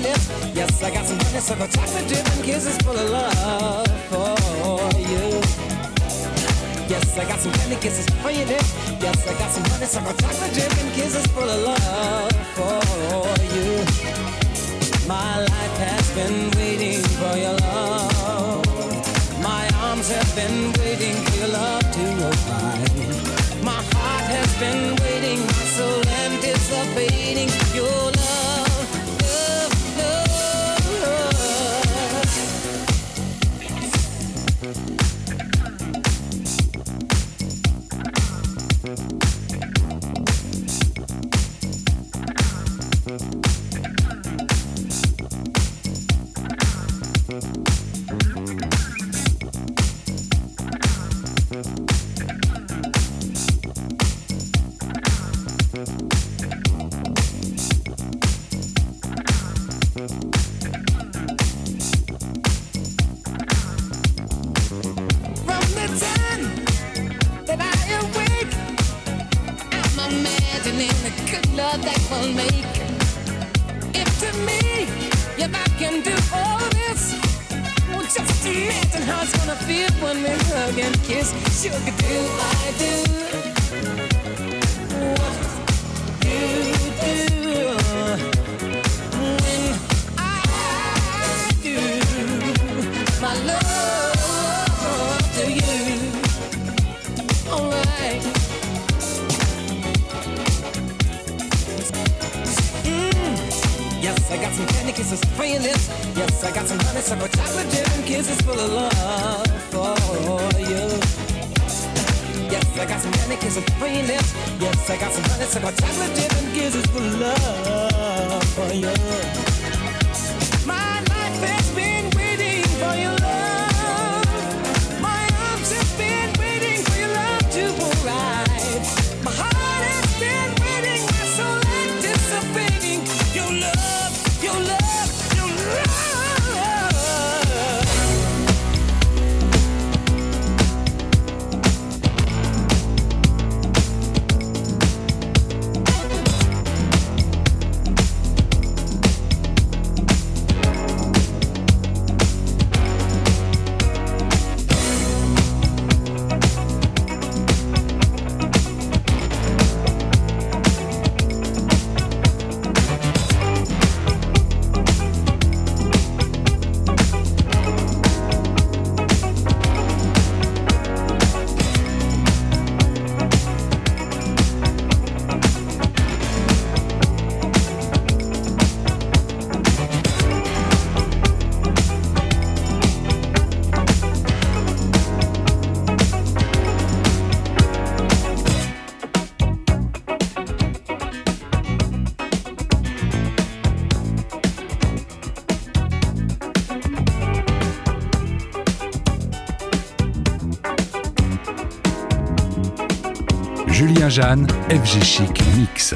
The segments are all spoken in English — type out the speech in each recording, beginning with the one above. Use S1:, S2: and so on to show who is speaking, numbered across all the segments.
S1: lips. Yes, I got some money, so go talk honeysuckle chocolate dripping kisses full of love for you. Yes, I got some candy, kisses for your lips. Yes, I got some money, so go talk honeysuckle chocolate dripping kisses full of love for you. My life has been waiting for your love. My arms have been waiting for your love to arrive. My heart has been waiting, my soul anticipating your
S2: Julien Jeanne, FG Chic Mix.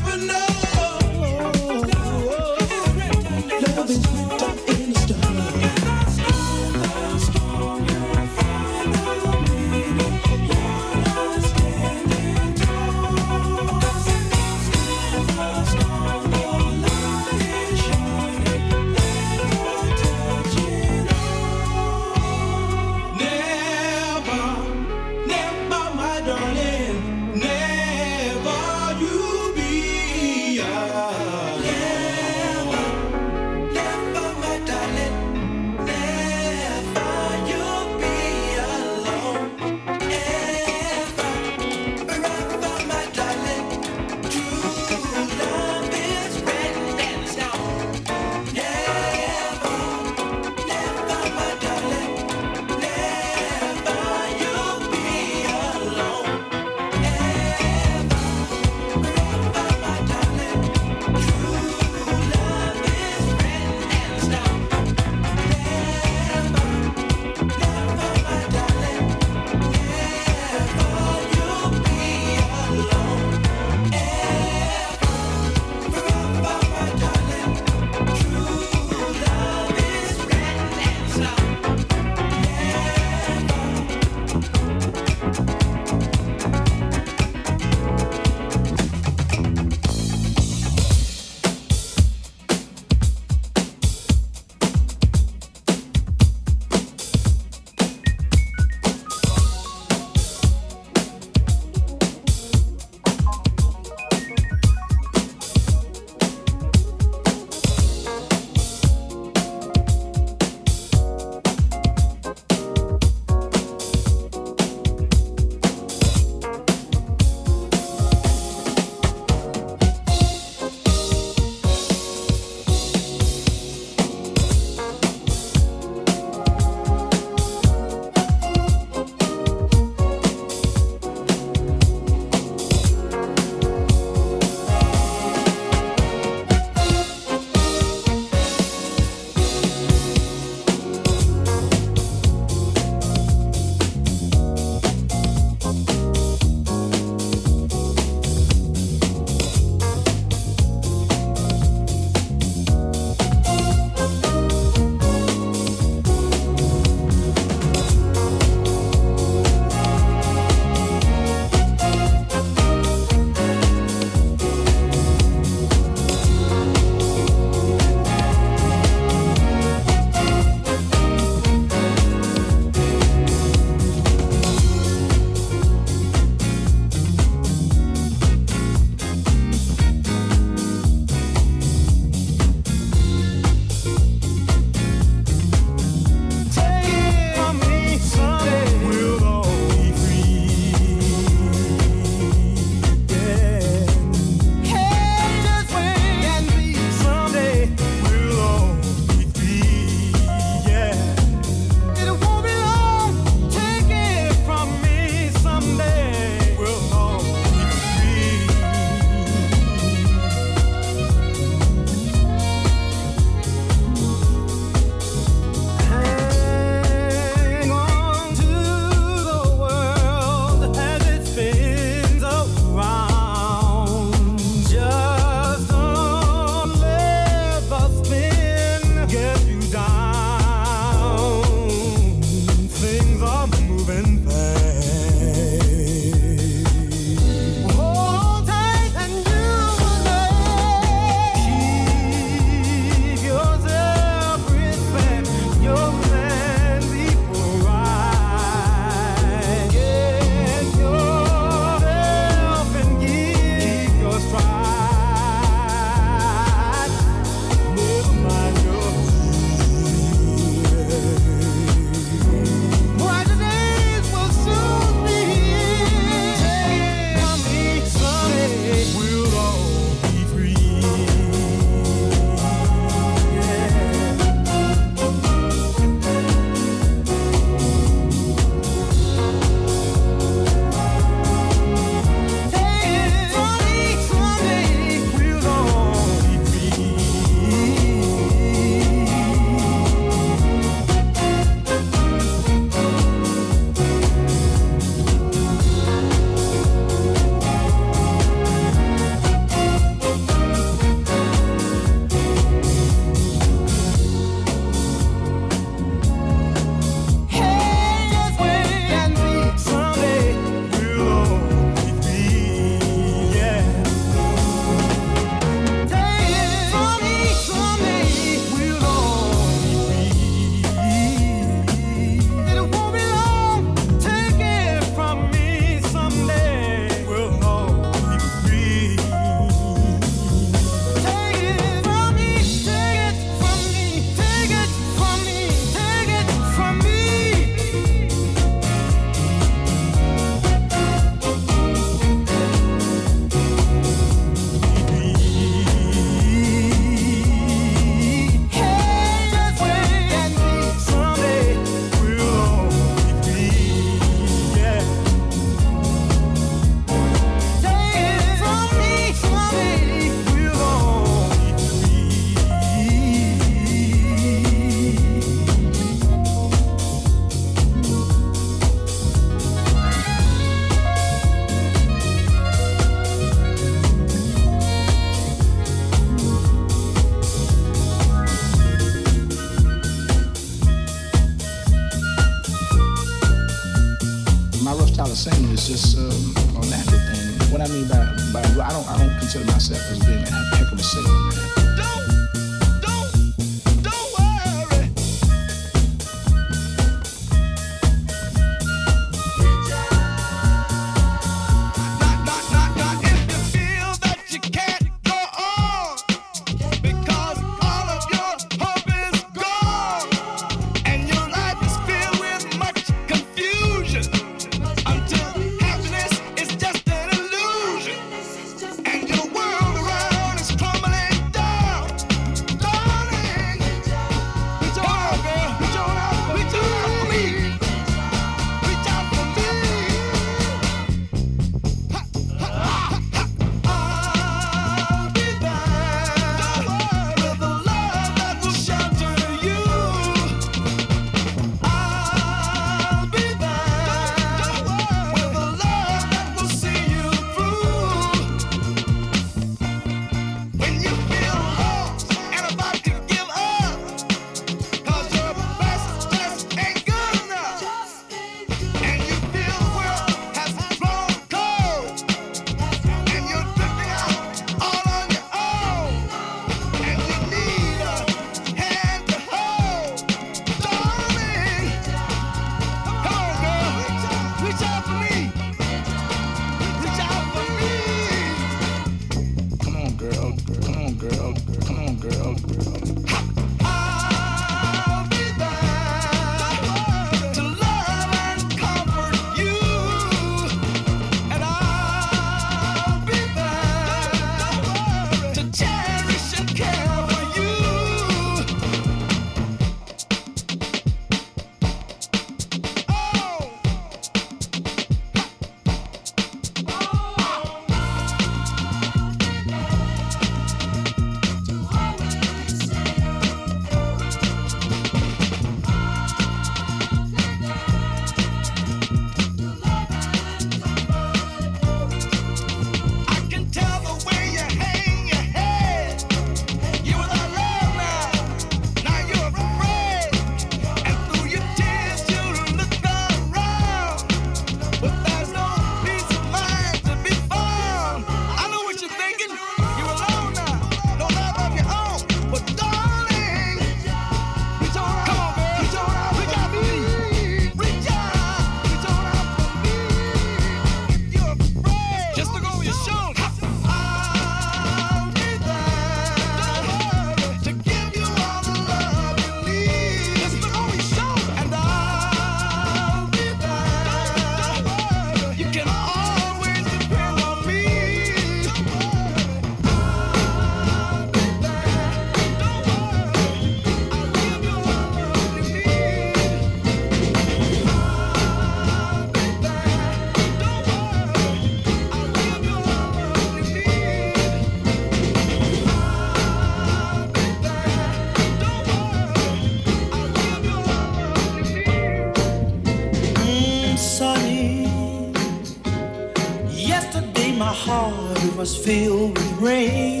S3: Was filled with rain.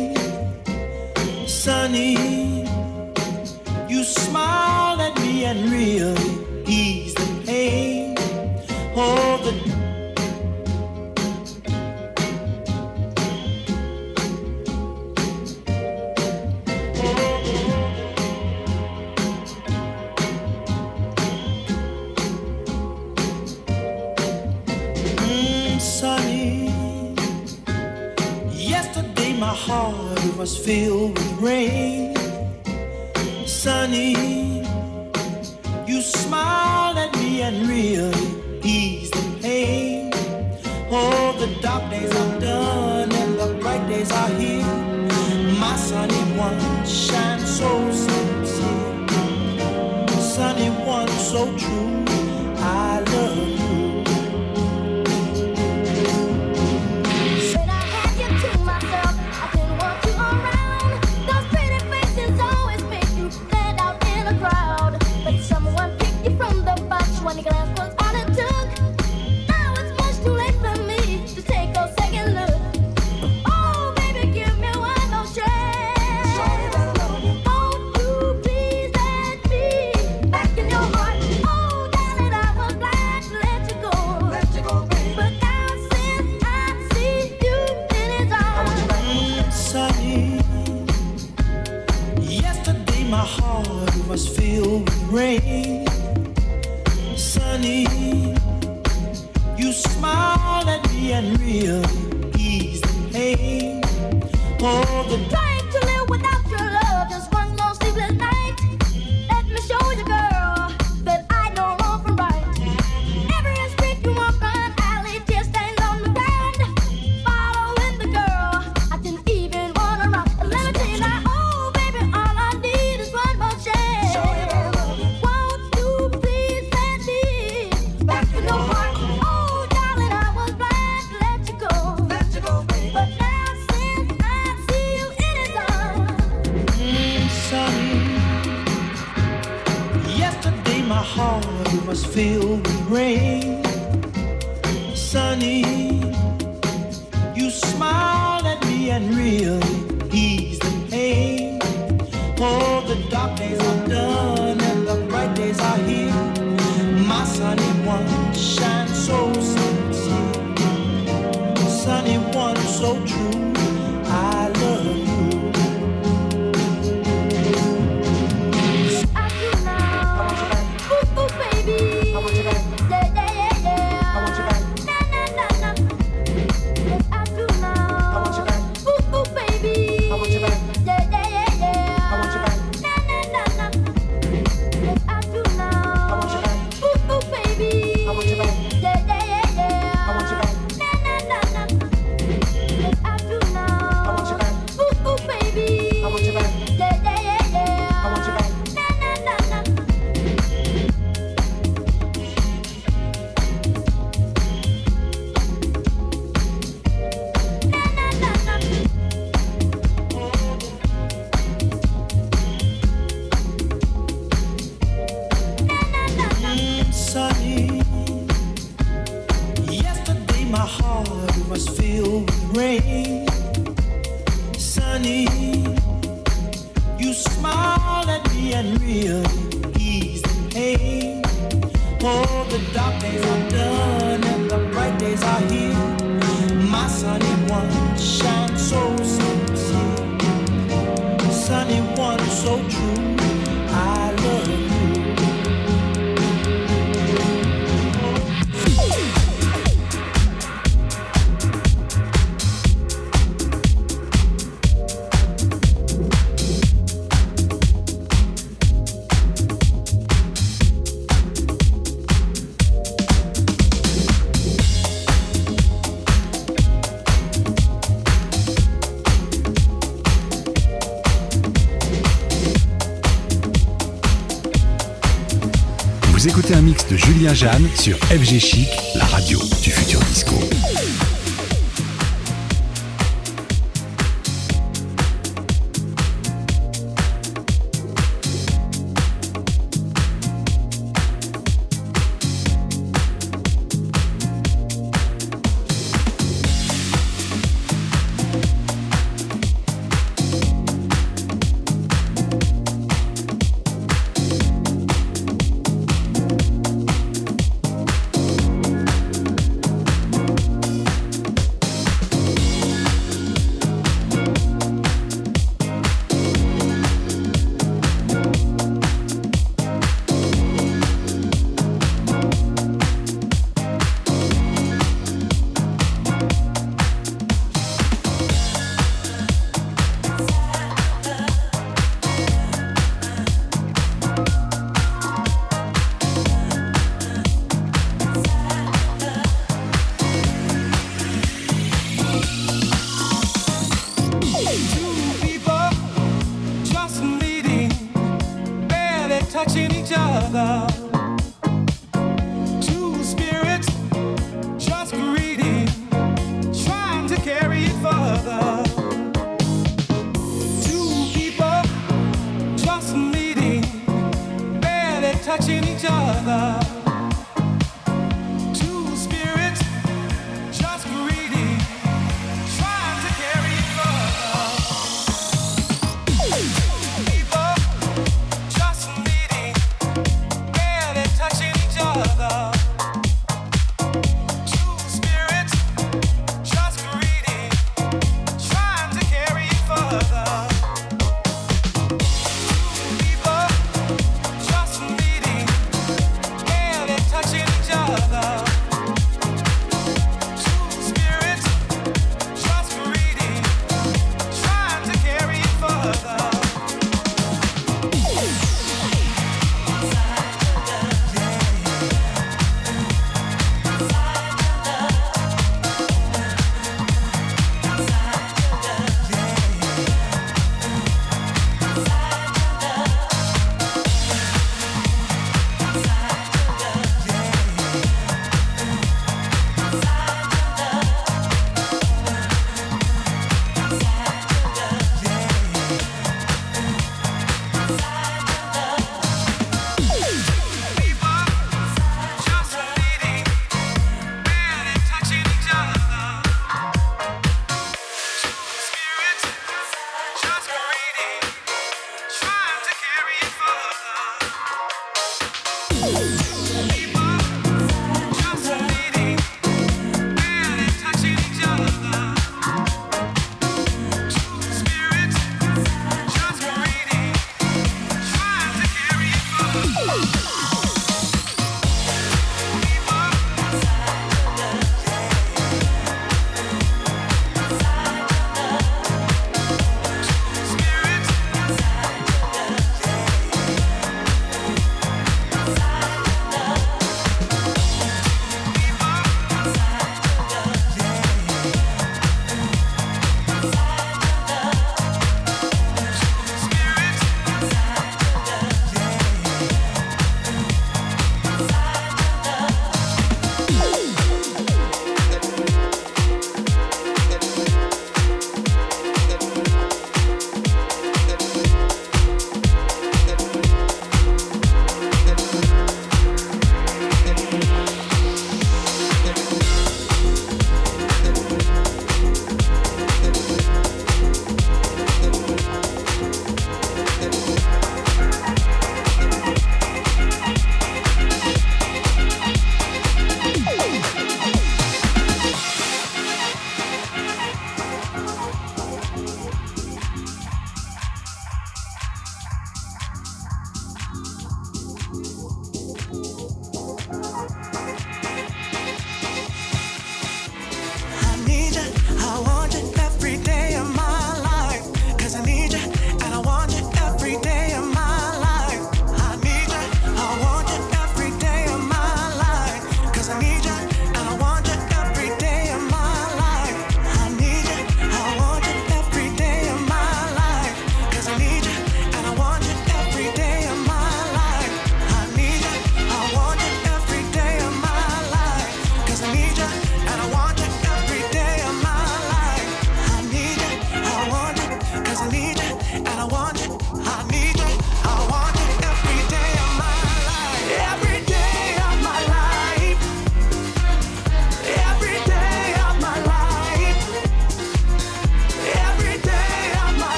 S3: rain.
S2: Julien Jeanne sur FG Chic, la radio du futur disco.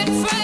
S4: FG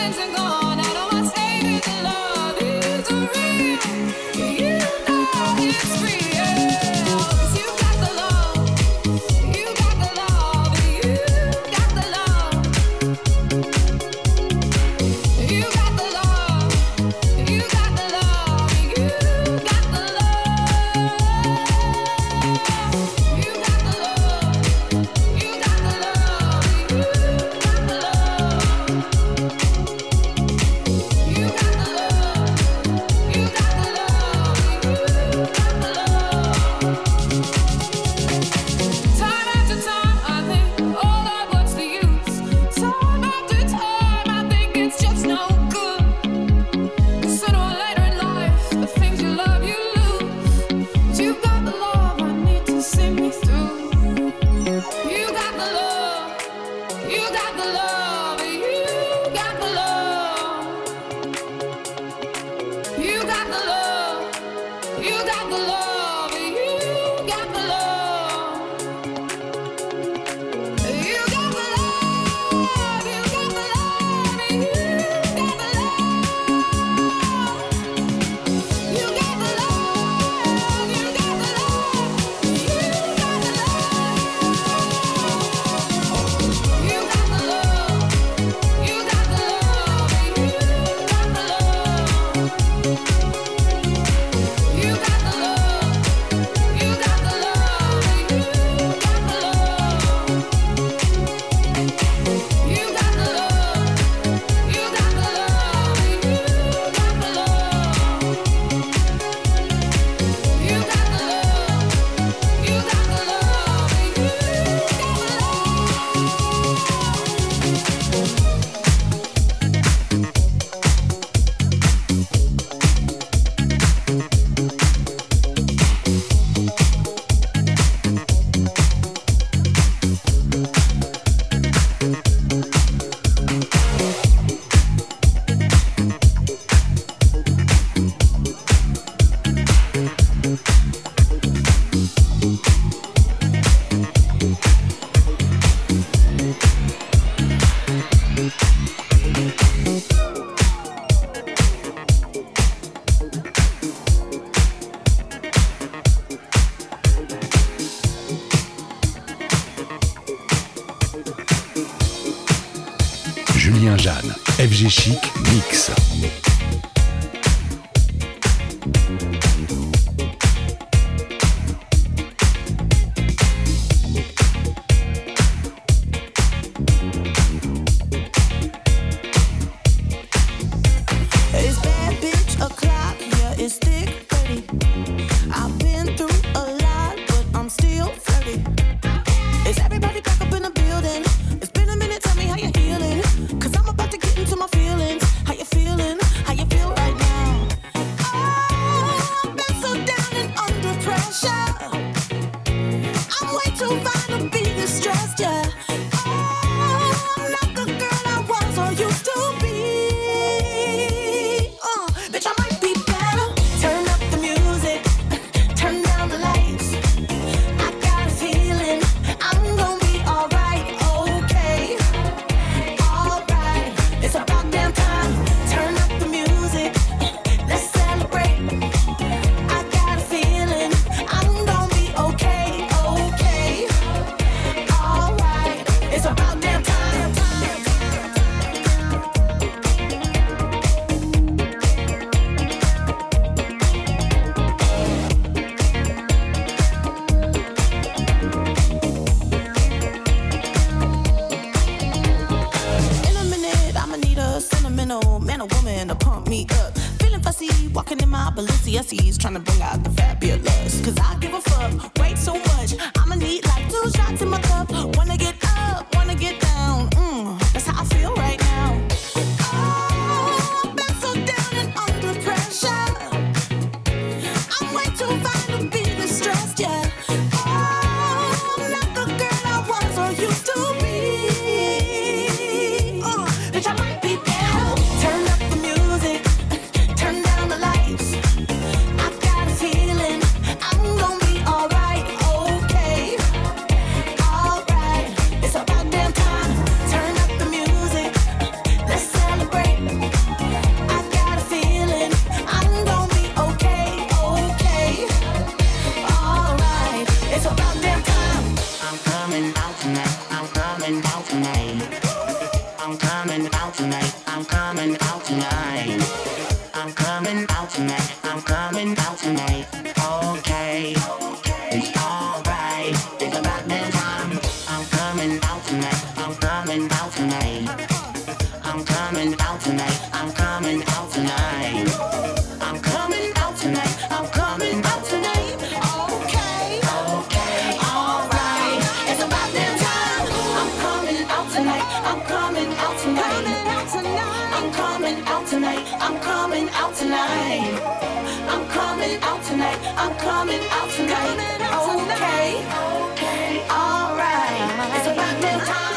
S5: coming out tonight. I'm coming out tonight. Okay. Okay. All right. It's about that time.